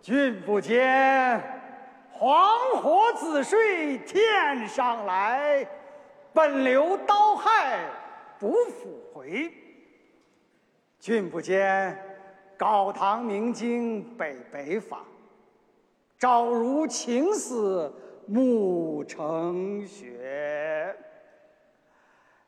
君不见黄河之水天上来，奔流到海不复回。君不见高堂明镜悲悲发，朝如青丝暮成雪。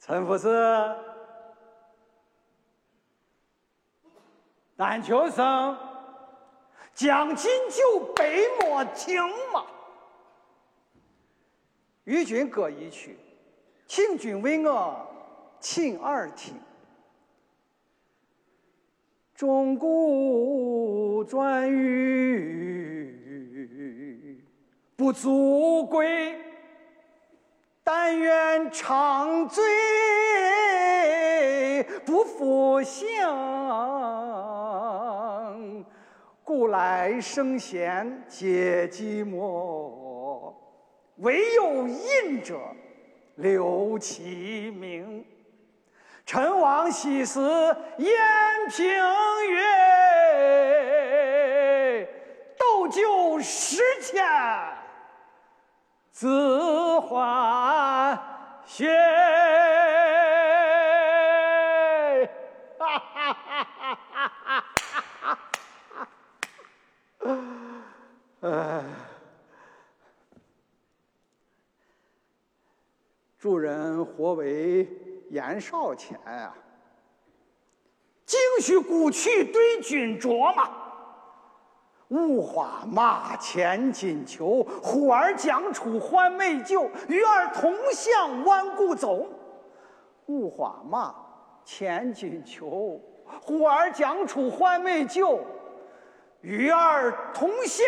陈福士。但求生，将进酒，杯莫停嘛。与君歌一曲，请君为我倾耳听。钟鼓馔玉不足贵，但愿长醉不复醒。古来圣贤皆寂寞，惟有饮者留其名。陈王昔时宴平乐，斗酒十千恣欢谑。呃，主人或为言少钱啊？径须故去对君酌嘛。五花马，千金裘，呼儿将出换美酒，与尔同向万古走。五花马，千金裘，呼儿将出换美酒。与尔同享